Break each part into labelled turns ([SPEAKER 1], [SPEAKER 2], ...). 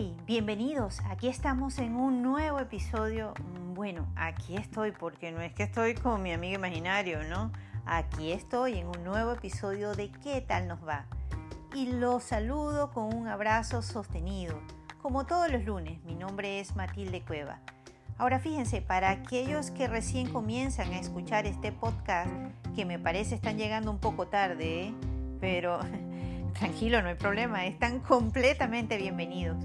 [SPEAKER 1] Hey, bienvenidos. Aquí estamos en un nuevo episodio. Bueno, aquí estoy porque no es que estoy con mi amigo imaginario, ¿no? Aquí estoy en un nuevo episodio de ¿Qué tal nos va? Y los saludo con un abrazo sostenido. Como todos los lunes, mi nombre es Matilde Cueva. Ahora fíjense, para aquellos que recién comienzan a escuchar este podcast, que me parece están llegando un poco tarde, ¿eh? pero tranquilo, no hay problema, están completamente bienvenidos.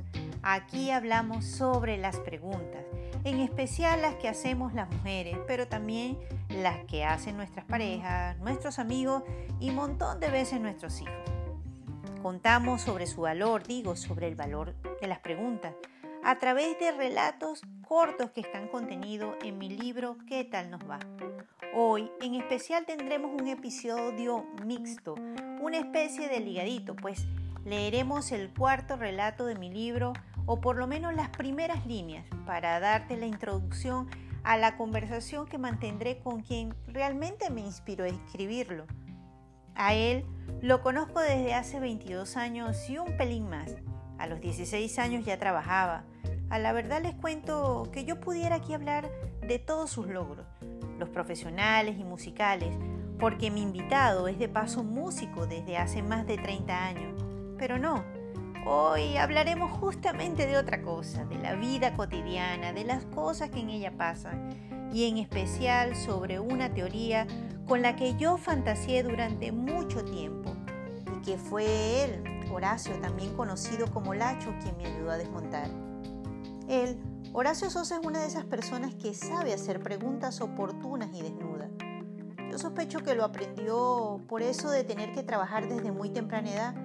[SPEAKER 1] Aquí hablamos sobre las preguntas, en especial las que hacemos las mujeres, pero también las que hacen nuestras parejas, nuestros amigos y un montón de veces nuestros hijos. Contamos sobre su valor, digo, sobre el valor de las preguntas, a través de relatos cortos que están contenidos en mi libro ¿Qué tal nos va? Hoy en especial tendremos un episodio mixto, una especie de ligadito, pues leeremos el cuarto relato de mi libro o por lo menos las primeras líneas para darte la introducción a la conversación que mantendré con quien realmente me inspiró a escribirlo. A él lo conozco desde hace 22 años y un pelín más. A los 16 años ya trabajaba a la verdad les cuento que yo pudiera aquí hablar de todos sus logros, los profesionales y musicales, porque mi invitado es de paso músico desde hace más de 30 años. Pero no, hoy hablaremos justamente de otra cosa, de la vida cotidiana, de las cosas que en ella pasan, y en especial sobre una teoría con la que yo fantaseé durante mucho tiempo, y que fue él, Horacio, también conocido como Lacho, quien me ayudó a desmontar. Él, Horacio Sosa es una de esas personas que sabe hacer preguntas oportunas y desnudas. Yo sospecho que lo aprendió por eso de tener que trabajar desde muy temprana edad,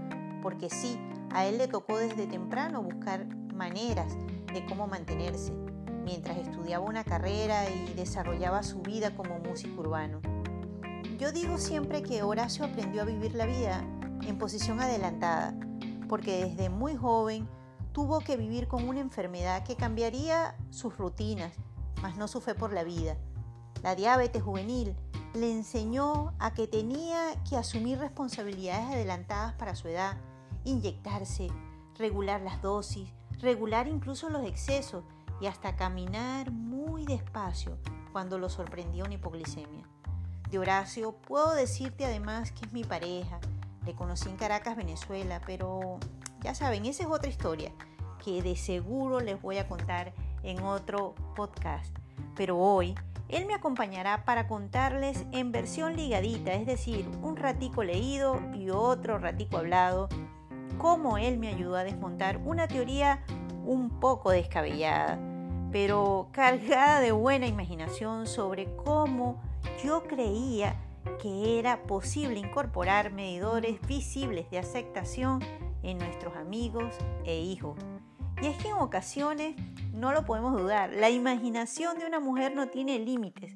[SPEAKER 1] porque sí, a él le tocó desde temprano buscar maneras de cómo mantenerse, mientras estudiaba una carrera y desarrollaba su vida como músico urbano. Yo digo siempre que Horacio aprendió a vivir la vida en posición adelantada, porque desde muy joven tuvo que vivir con una enfermedad que cambiaría sus rutinas, mas no su fe por la vida. La diabetes juvenil le enseñó a que tenía que asumir responsabilidades adelantadas para su edad, inyectarse, regular las dosis, regular incluso los excesos y hasta caminar muy despacio cuando lo sorprendió una hipoglicemia. De Horacio puedo decirte además que es mi pareja. Le conocí en Caracas, Venezuela, pero ya saben, esa es otra historia que de seguro les voy a contar en otro podcast. Pero hoy él me acompañará para contarles en versión ligadita, es decir, un ratico leído y otro ratico hablado, cómo él me ayudó a desmontar una teoría un poco descabellada, pero cargada de buena imaginación sobre cómo yo creía que era posible incorporar medidores visibles de aceptación en nuestros amigos e hijos. Y es que en ocasiones, no lo podemos dudar, la imaginación de una mujer no tiene límites,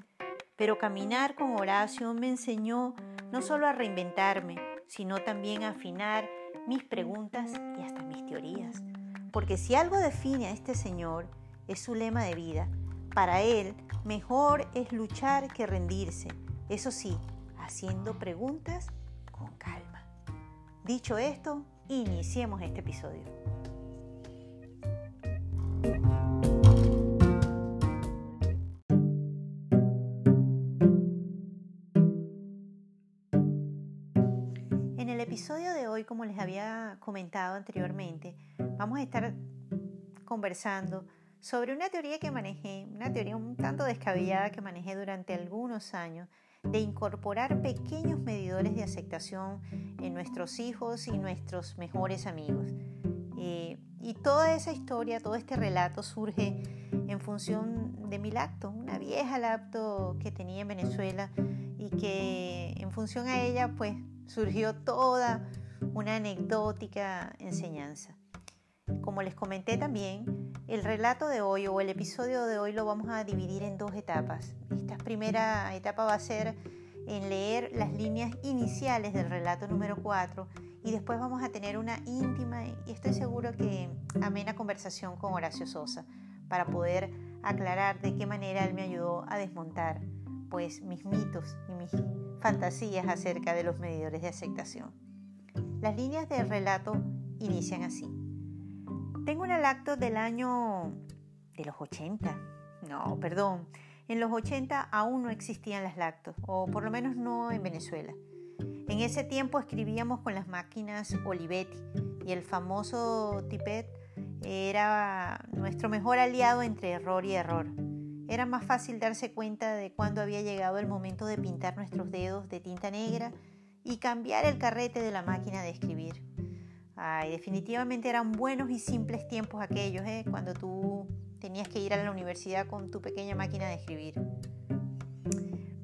[SPEAKER 1] pero caminar con Horacio me enseñó no solo a reinventarme, sino también afinar mis preguntas y hasta mis teorías. Porque si algo define a este señor es su lema de vida. Para él, mejor es luchar que rendirse. Eso sí, haciendo preguntas con calma. Dicho esto, iniciemos este episodio. Como les había comentado anteriormente, vamos a estar conversando sobre una teoría que manejé, una teoría un tanto descabellada que manejé durante algunos años, de incorporar pequeños medidores de aceptación en nuestros hijos y nuestros mejores amigos. Eh, y toda esa historia, todo este relato surge en función de mi lacto, una vieja lacto que tenía en Venezuela y que en función a ella pues surgió toda una anecdótica enseñanza. Como les comenté también, el relato de hoy o el episodio de hoy lo vamos a dividir en dos etapas. Esta primera etapa va a ser en leer las líneas iniciales del relato número 4 y después vamos a tener una íntima y estoy seguro que amena conversación con Horacio Sosa para poder aclarar de qué manera él me ayudó a desmontar pues mis mitos y mis fantasías acerca de los medidores de aceptación. Las líneas del relato inician así. Tengo una lacto del año de los 80. No, perdón. En los 80 aún no existían las lactos, o por lo menos no en Venezuela. En ese tiempo escribíamos con las máquinas Olivetti y el famoso Tipet era nuestro mejor aliado entre error y error. Era más fácil darse cuenta de cuándo había llegado el momento de pintar nuestros dedos de tinta negra y cambiar el carrete de la máquina de escribir. Ay, definitivamente eran buenos y simples tiempos aquellos, ¿eh? cuando tú tenías que ir a la universidad con tu pequeña máquina de escribir.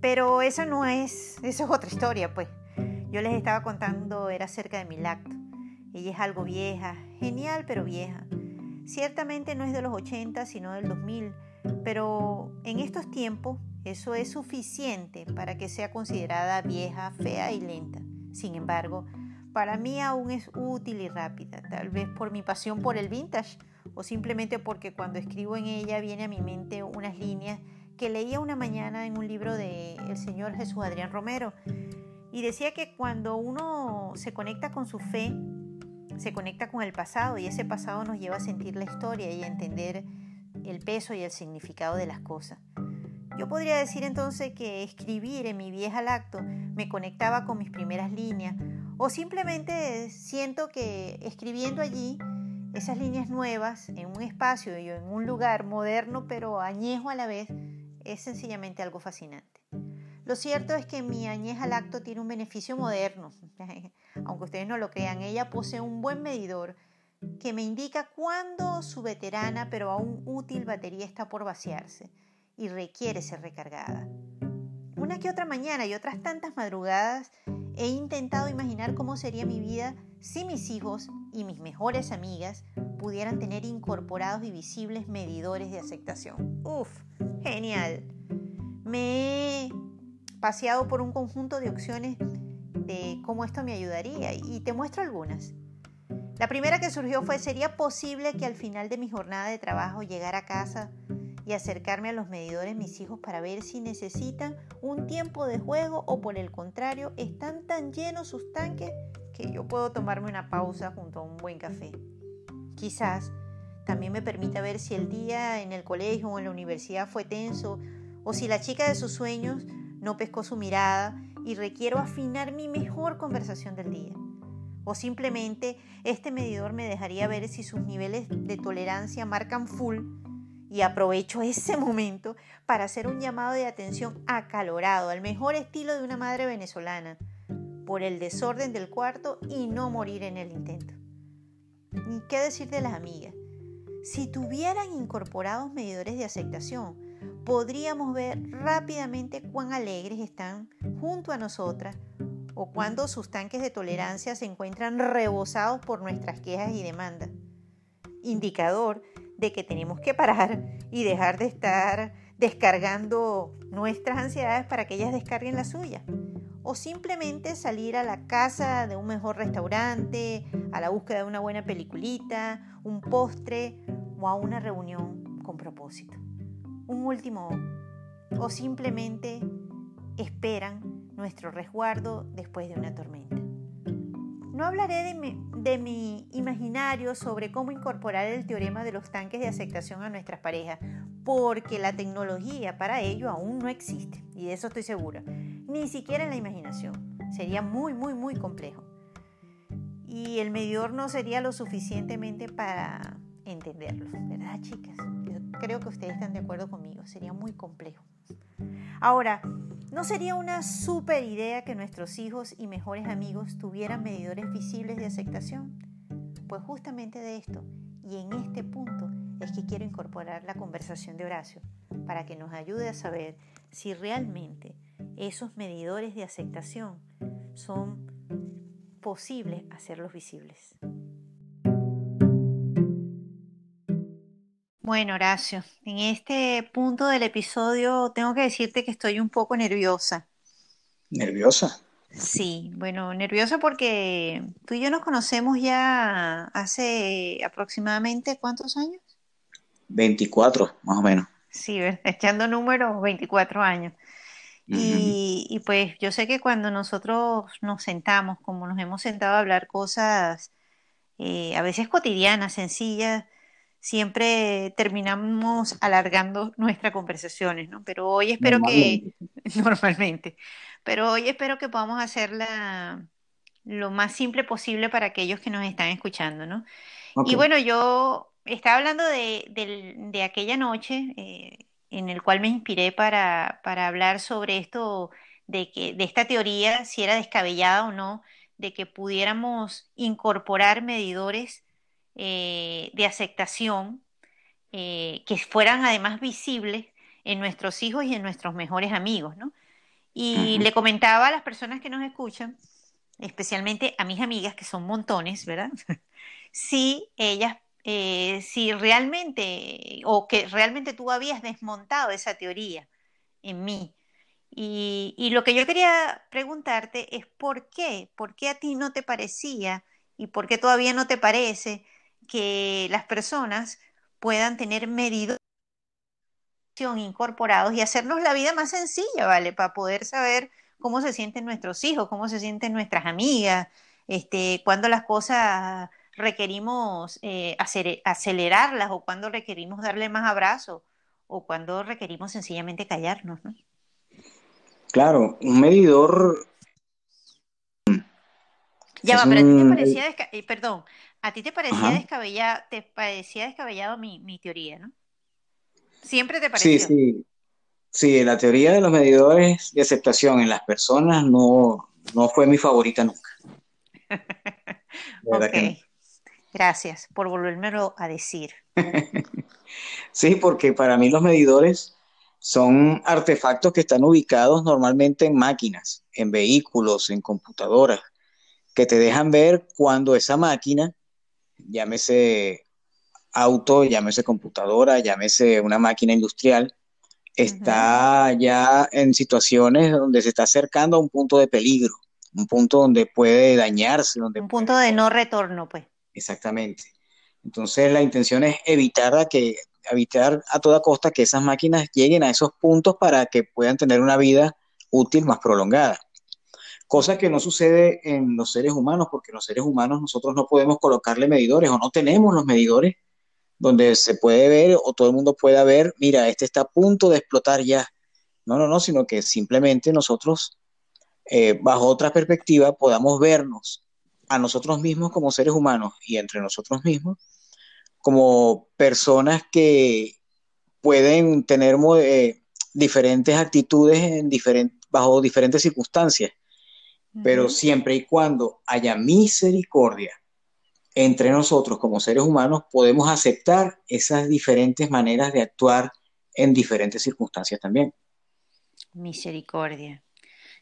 [SPEAKER 1] Pero eso no es, eso es otra historia, pues. Yo les estaba contando, era acerca de mi lacto. Ella es algo vieja, genial pero vieja. Ciertamente no es de los 80, sino del 2000, pero en estos tiempos eso es suficiente para que sea considerada vieja, fea y lenta. Sin embargo, para mí aún es útil y rápida, tal vez por mi pasión por el vintage o simplemente porque cuando escribo en ella viene a mi mente unas líneas que leía una mañana en un libro de el señor Jesús Adrián Romero y decía que cuando uno se conecta con su fe, se conecta con el pasado y ese pasado nos lleva a sentir la historia y a entender el peso y el significado de las cosas. Yo podría decir entonces que escribir en mi vieja lacto me conectaba con mis primeras líneas o simplemente siento que escribiendo allí esas líneas nuevas en un espacio y en un lugar moderno pero añejo a la vez es sencillamente algo fascinante. Lo cierto es que mi añeja lacto tiene un beneficio moderno. Aunque ustedes no lo crean, ella posee un buen medidor que me indica cuándo su veterana pero aún útil batería está por vaciarse y requiere ser recargada. Una que otra mañana y otras tantas madrugadas he intentado imaginar cómo sería mi vida si mis hijos y mis mejores amigas pudieran tener incorporados y visibles medidores de aceptación. Uf, genial. Me he paseado por un conjunto de opciones de cómo esto me ayudaría y te muestro algunas. La primera que surgió fue, ¿sería posible que al final de mi jornada de trabajo llegara a casa y acercarme a los medidores mis hijos para ver si necesitan un tiempo de juego o por el contrario están tan llenos sus tanques que yo puedo tomarme una pausa junto a un buen café? Quizás también me permita ver si el día en el colegio o en la universidad fue tenso o si la chica de sus sueños no pescó su mirada y requiero afinar mi mejor conversación del día. O simplemente este medidor me dejaría ver si sus niveles de tolerancia marcan full y aprovecho ese momento para hacer un llamado de atención acalorado, al mejor estilo de una madre venezolana, por el desorden del cuarto y no morir en el intento. Ni qué decir de las amigas. Si tuvieran incorporados medidores de aceptación, podríamos ver rápidamente cuán alegres están junto a nosotras o cuando sus tanques de tolerancia se encuentran rebosados por nuestras quejas y demandas. Indicador de que tenemos que parar y dejar de estar descargando nuestras ansiedades para que ellas descarguen las suyas. O simplemente salir a la casa de un mejor restaurante, a la búsqueda de una buena peliculita, un postre o a una reunión con propósito. Un último o simplemente esperan nuestro resguardo después de una tormenta. No hablaré de de mi, imaginario sobre cómo incorporar el teorema de los tanques de aceptación a nuestras parejas, porque la tecnología para ello aún no existe, y de eso estoy segura, ni siquiera en la imaginación. Sería muy, muy, muy complejo. Y el medidor no sería lo suficientemente para entenderlo, ¿verdad, chicas? Yo creo que ustedes están de acuerdo conmigo, sería muy complejo. Ahora, ¿no sería una súper idea que nuestros hijos y mejores amigos tuvieran medidores visibles de aceptación? Pues justamente de esto y en este punto es que quiero incorporar la conversación de Horacio para que nos ayude a saber si realmente esos medidores de aceptación son posibles hacerlos visibles. Bueno, Horacio, en este punto del episodio tengo que decirte que estoy un poco nerviosa.
[SPEAKER 2] ¿Nerviosa?
[SPEAKER 1] Sí, bueno, nerviosa porque tú y yo nos conocemos ya hace aproximadamente ¿cuántos años?
[SPEAKER 2] 24, más o menos.
[SPEAKER 1] Sí, echando números, 24 años. Y, y pues yo sé que cuando nosotros nos sentamos, como nos hemos sentado a hablar cosas eh, a veces cotidianas, sencillas, siempre terminamos alargando nuestras conversaciones, ¿no? Pero hoy espero que, normalmente, pero hoy espero que podamos hacerla lo más simple posible para aquellos que nos están escuchando, ¿no? Y bueno, yo estaba hablando de, aquella noche eh, en el cual me inspiré para, para hablar sobre esto, de, que, de esta teoría, si era descabellada o no, de que pudiéramos incorporar medidores eh, de aceptación eh, que fueran además visibles en nuestros hijos y en nuestros mejores amigos, ¿no? Y le comentaba a las personas que nos escuchan, especialmente a mis amigas, que son montones, ¿verdad? si ellas, eh, si realmente, o que realmente tú habías desmontado esa teoría en mí. Y, y lo que yo quería preguntarte es por qué, por qué a ti no te parecía y por qué todavía no te parece que las personas puedan tener medidos incorporados y hacernos la vida más sencilla, ¿vale? Para poder saber cómo se sienten nuestros hijos, cómo se sienten nuestras amigas, este, cuando las cosas requerimos eh, acelerarlas o cuando requerimos darle más abrazo o cuando requerimos sencillamente callarnos, ¿no?
[SPEAKER 2] Claro, un medidor.
[SPEAKER 1] Ya va, pero a ti te parecía, eh, perdón, a ti te parecía descabellado, te parecía descabellado mi, mi teoría, ¿no? Siempre te pareció.
[SPEAKER 2] Sí, sí. Sí, la teoría de los medidores de aceptación en las personas no, fue mi favorita nunca.
[SPEAKER 1] ok. Gracias por volvérmelo a decir.
[SPEAKER 2] sí, porque para mí los medidores son artefactos que están ubicados normalmente en máquinas, en vehículos, en computadoras, que te dejan ver cuando esa máquina, llámese auto, llámese computadora, llámese una máquina industrial, está ya en situaciones donde se está acercando a un punto de peligro, un punto donde puede dañarse. Donde
[SPEAKER 1] un punto de no retorno, pues.
[SPEAKER 2] Exactamente. Entonces la intención es evitar a que evitar a toda costa que esas máquinas lleguen a esos puntos para que puedan tener una vida útil más prolongada. Cosa que no sucede en los seres humanos, porque los seres humanos nosotros no podemos colocarle medidores o no tenemos los medidores donde se puede ver o todo el mundo pueda ver, mira, este está a punto de explotar ya. No, no, no, sino que simplemente nosotros, eh, bajo otra perspectiva, podamos vernos a nosotros mismos como seres humanos y entre nosotros mismos como personas que pueden tener eh, diferentes actitudes en bajo diferentes circunstancias, pero siempre y cuando haya misericordia entre nosotros como seres humanos podemos aceptar esas diferentes maneras de actuar en diferentes circunstancias también.
[SPEAKER 1] Misericordia.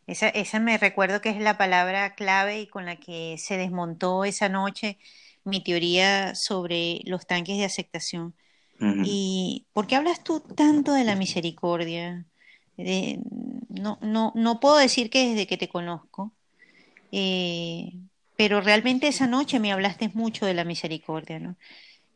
[SPEAKER 1] Esa, esa me recuerdo que es la palabra clave y con la que se desmontó esa noche mi teoría sobre los tanques de aceptación. ¿Y por qué hablas tú tanto de la misericordia? no, no, no puedo decir que desde que te conozco, eh, pero realmente esa noche me hablaste mucho de la misericordia, ¿no?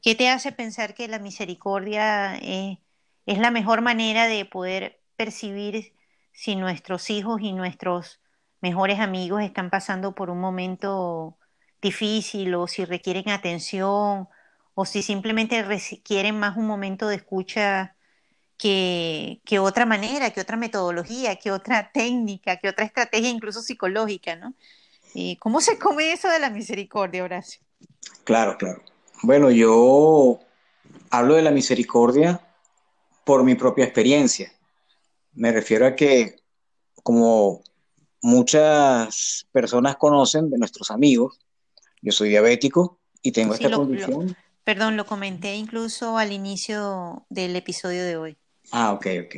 [SPEAKER 1] ¿Qué te hace pensar que la misericordia es, la mejor manera de poder percibir si nuestros hijos y nuestros mejores amigos están pasando por un momento difícil o si requieren atención o si simplemente requieren más un momento de escucha que, que, otra manera, que otra metodología, que otra técnica, que otra estrategia incluso psicológica, ¿no? ¿Y cómo se come eso de la misericordia, Horacio?
[SPEAKER 2] Claro, claro. Bueno, yo hablo de la misericordia por mi propia experiencia. Me refiero a que, como muchas personas conocen de nuestros amigos, yo soy diabético y tengo esta condición.
[SPEAKER 1] perdón, lo comenté incluso al inicio del episodio de hoy.
[SPEAKER 2] Ah, ok, ok.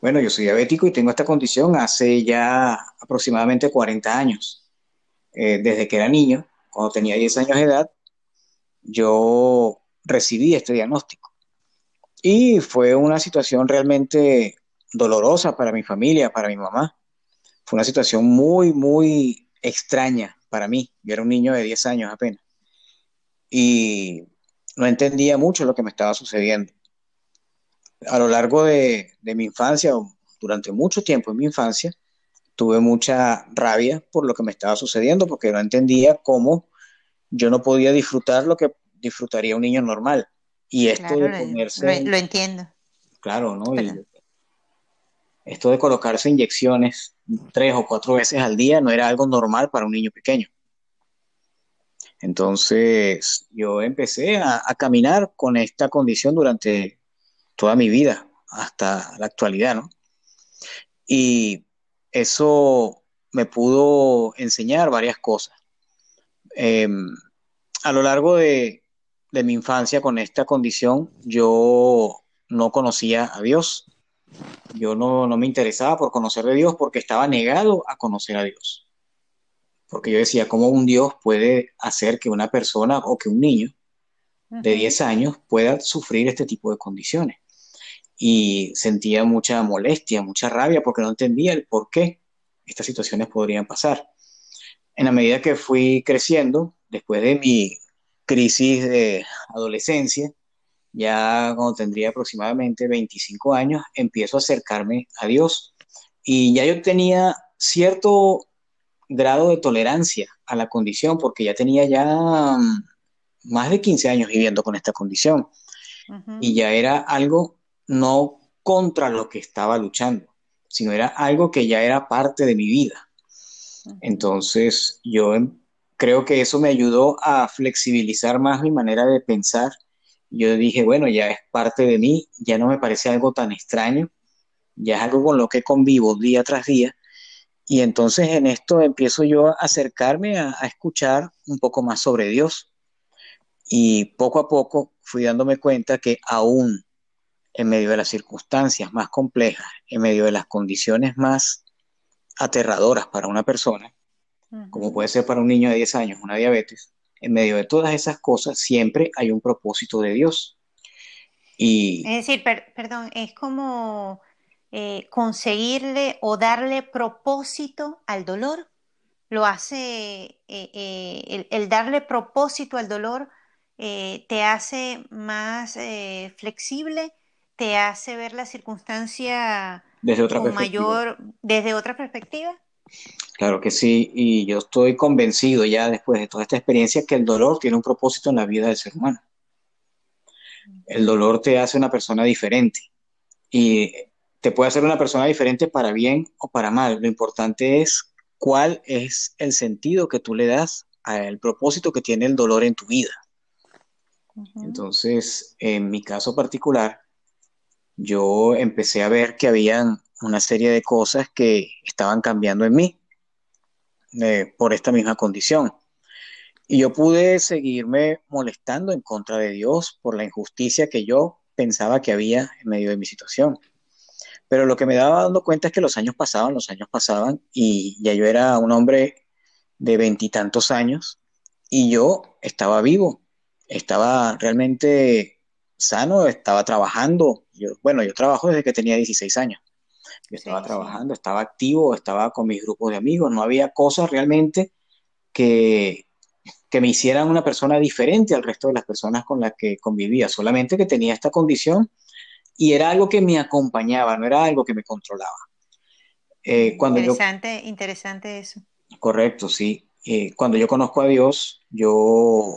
[SPEAKER 2] Bueno, yo soy diabético y tengo esta condición hace ya aproximadamente 40 años. Eh, desde que era niño, cuando tenía 10 años de edad, yo recibí este diagnóstico. Y fue una situación realmente dolorosa para mi familia, para mi mamá. Fue una situación muy, muy extraña para mí. Yo era un niño de 10 años apenas. Y no entendía mucho lo que me estaba sucediendo. A lo largo de, de mi infancia, durante mucho tiempo en mi infancia, tuve mucha rabia por lo que me estaba sucediendo, porque no entendía cómo yo no podía disfrutar lo que disfrutaría un niño normal. Y esto
[SPEAKER 1] Claro,
[SPEAKER 2] de ponerse,
[SPEAKER 1] lo- lo entiendo.
[SPEAKER 2] claro, ¿no? Y esto de colocarse inyecciones tres o cuatro veces al día no era algo normal para un niño pequeño. Entonces, yo empecé a, a caminar con esta condición durante toda mi vida, hasta la actualidad, ¿no? Y eso me pudo enseñar varias cosas. Eh, a lo largo de, de mi infancia con esta condición, yo no conocía a Dios. Yo no, no me interesaba por conocer de Dios porque estaba negado a conocer a Dios. Porque yo decía, ¿cómo un Dios puede hacer que una persona o que un niño de
[SPEAKER 1] Ujú.
[SPEAKER 2] 10 años pueda sufrir este tipo de condiciones? Y sentía mucha molestia, mucha rabia porque no entendía el por qué estas situaciones podrían pasar. En la medida que fui creciendo, después de mi crisis de adolescencia, ya cuando tendría aproximadamente 25 años, empiezo a acercarme a Dios. Y ya yo tenía cierto grado de tolerancia a la condición porque ya tenía ya mm, más de 15 años viviendo con esta condición. Y ya era algo no contra lo que estaba luchando, sino era algo que ya era parte de mi vida. Entonces, yo em- creo que eso me ayudó a flexibilizar más mi manera de pensar. Yo dije, bueno, ya es parte de mí, ya no me parece algo tan extraño, ya es algo con lo que convivo día tras día. Y entonces en esto empiezo yo a acercarme a, a escuchar un poco más sobre Dios. Y poco a poco fui dándome cuenta que aún en medio de las circunstancias más complejas, en medio de las condiciones más aterradoras para una persona, como puede ser para un niño de 10 años una diabetes, en medio de todas esas cosas siempre hay un propósito de Dios. Y
[SPEAKER 1] Es decir, per- perdón, es como eh, conseguirle o darle propósito al dolor. Lo hace, eh, eh, el, el darle propósito al dolor te hace más flexible, te hace ver la circunstancia
[SPEAKER 2] desde otra
[SPEAKER 1] con
[SPEAKER 2] perspectiva,
[SPEAKER 1] mayor, desde otra perspectiva.
[SPEAKER 2] claro que sí, y yo estoy convencido ya después de toda esta experiencia que el dolor tiene un propósito en la vida del ser humano. El dolor te hace una persona diferente y te puede hacer una persona diferente para bien o para mal. Lo importante es cuál es el sentido que tú le das al propósito que tiene el dolor en tu vida. Entonces, en mi caso particular, yo empecé a ver que habían una serie de cosas que estaban cambiando en mí eh, por esta misma condición. Y yo pude seguirme molestando en contra de Dios por la injusticia que yo pensaba que había en medio de mi situación. Pero lo que me daba dando cuenta es que los años pasaban, los años pasaban y ya yo era un hombre de veintitantos años y yo estaba vivo, estaba realmente sano, estaba trabajando. Yo, bueno, yo trabajo desde que tenía 16 años. Yo estaba
[SPEAKER 1] Sí, sí.
[SPEAKER 2] trabajando, estaba activo, estaba con mis grupos de amigos, no había cosas realmente que, que me hicieran una persona diferente al resto de las personas con las que convivía, solamente que tenía esta condición y era algo que me acompañaba, no era algo que me controlaba. Eh, cuando yo,
[SPEAKER 1] Interesante, interesante eso.
[SPEAKER 2] correcto, sí, eh, cuando yo conozco a Dios, yo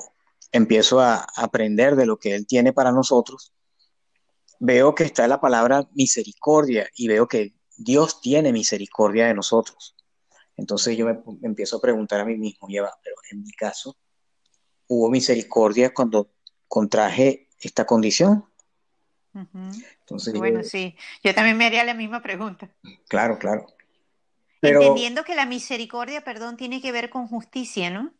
[SPEAKER 2] empiezo a aprender de lo que Él tiene para nosotros, veo que está la palabra misericordia y veo que Dios tiene misericordia de nosotros. Entonces yo me, me empiezo a preguntar a mí mismo, ya va, pero en mi caso, ¿hubo misericordia cuando contraje esta condición? Entonces yo,
[SPEAKER 1] Bueno, sí, yo también me haría la misma pregunta.
[SPEAKER 2] claro, claro. Pero
[SPEAKER 1] Entendiendo que la misericordia, perdón, tiene que ver con justicia, ¿no?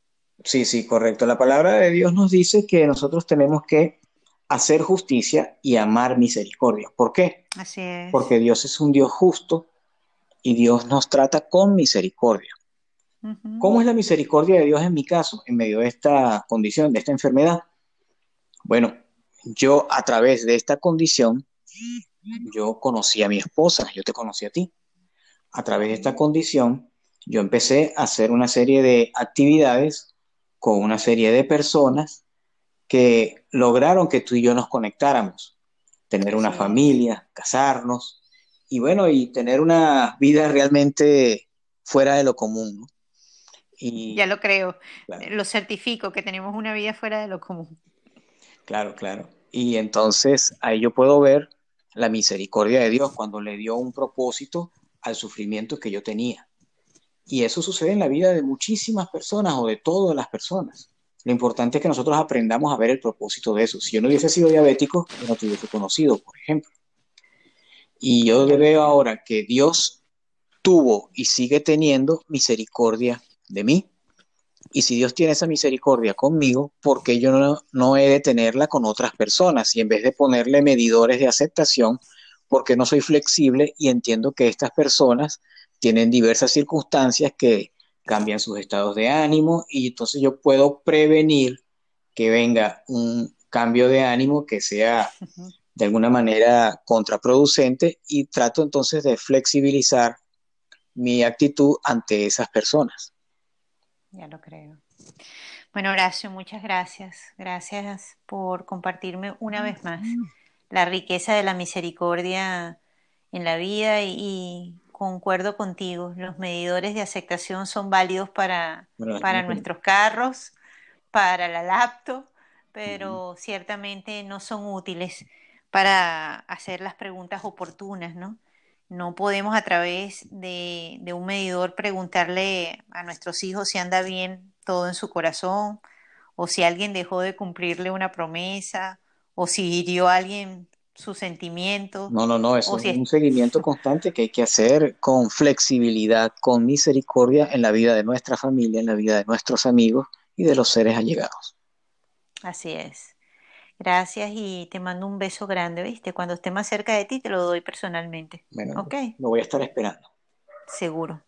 [SPEAKER 2] Sí, sí, correcto. La palabra de Dios nos dice que nosotros tenemos que hacer justicia y amar misericordia. ¿Por qué?
[SPEAKER 1] Así es.
[SPEAKER 2] Porque Dios es un Dios justo y Dios nos trata con misericordia. ¿Cómo es la misericordia de Dios en mi caso, en medio de esta condición, de esta enfermedad? Bueno, yo a través de esta condición, yo conocí a mi esposa, yo te conocí a ti. A través de esta condición, yo empecé a hacer una serie de actividades con una serie de personas que lograron que tú y yo nos conectáramos, tener una familia, casarnos y bueno, y tener una vida realmente fuera de lo común, ¿no?
[SPEAKER 1] Y, ya lo creo, lo certifico, que tenemos una vida fuera de lo común.
[SPEAKER 2] Claro, claro. Y entonces ahí yo puedo ver la misericordia de Dios cuando le dio un propósito al sufrimiento que yo tenía. Y eso sucede en la vida de muchísimas personas o de todas las personas. Lo importante es que nosotros aprendamos a ver el propósito de eso. Si yo no hubiese sido diabético, yo no te hubiese conocido, por ejemplo. Y yo veo ahora que Dios tuvo y sigue teniendo misericordia de mí. Y si Dios tiene esa misericordia conmigo, ¿por qué yo no, no he de tenerla con otras personas? Y en vez de ponerle medidores de aceptación, porque no soy flexible y entiendo que estas personas tienen diversas circunstancias que cambian sus estados de ánimo y entonces yo puedo prevenir que venga un cambio de ánimo que sea de alguna manera contraproducente y trato entonces de flexibilizar mi actitud ante esas personas.
[SPEAKER 1] Ya lo creo. Bueno, Horacio, muchas gracias. Gracias por compartirme una vez más la riqueza de la misericordia en la vida y, concuerdo contigo, los medidores de aceptación son válidos para, para nuestros carros, para la laptop, pero ciertamente no son útiles para hacer las preguntas oportunas, ¿no? No podemos a través de, de, un medidor preguntarle a nuestros hijos si anda bien todo en su corazón, o si alguien dejó de cumplirle una promesa, o si hirió a alguien sus sentimientos.
[SPEAKER 2] No, no, no, eso es un seguimiento constante que hay que hacer con flexibilidad, con misericordia en la vida de nuestra familia, en la vida de nuestros amigos y de los seres allegados.
[SPEAKER 1] Así es. Gracias y te mando un beso grande, ¿viste? Cuando esté más cerca de ti te lo doy personalmente.
[SPEAKER 2] Bueno, ¿ok? Lo voy a estar esperando.
[SPEAKER 1] Seguro.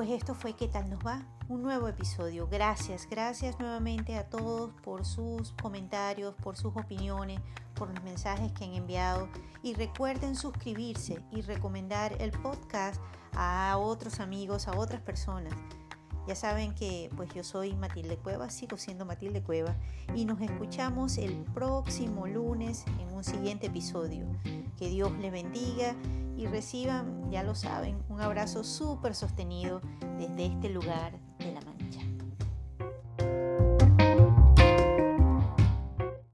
[SPEAKER 1] Pues esto fue ¿Qué tal nos va? Un nuevo episodio. Gracias, gracias nuevamente a todos por sus comentarios, por sus opiniones, por los mensajes que han enviado. Y recuerden suscribirse y recomendar el podcast a otros amigos, a otras personas. Ya saben que pues yo soy Matilde Cueva, sigo siendo Matilde Cueva y nos escuchamos el próximo lunes en un siguiente episodio. Que Dios les bendiga y reciban, ya lo saben, un abrazo súper sostenido desde este lugar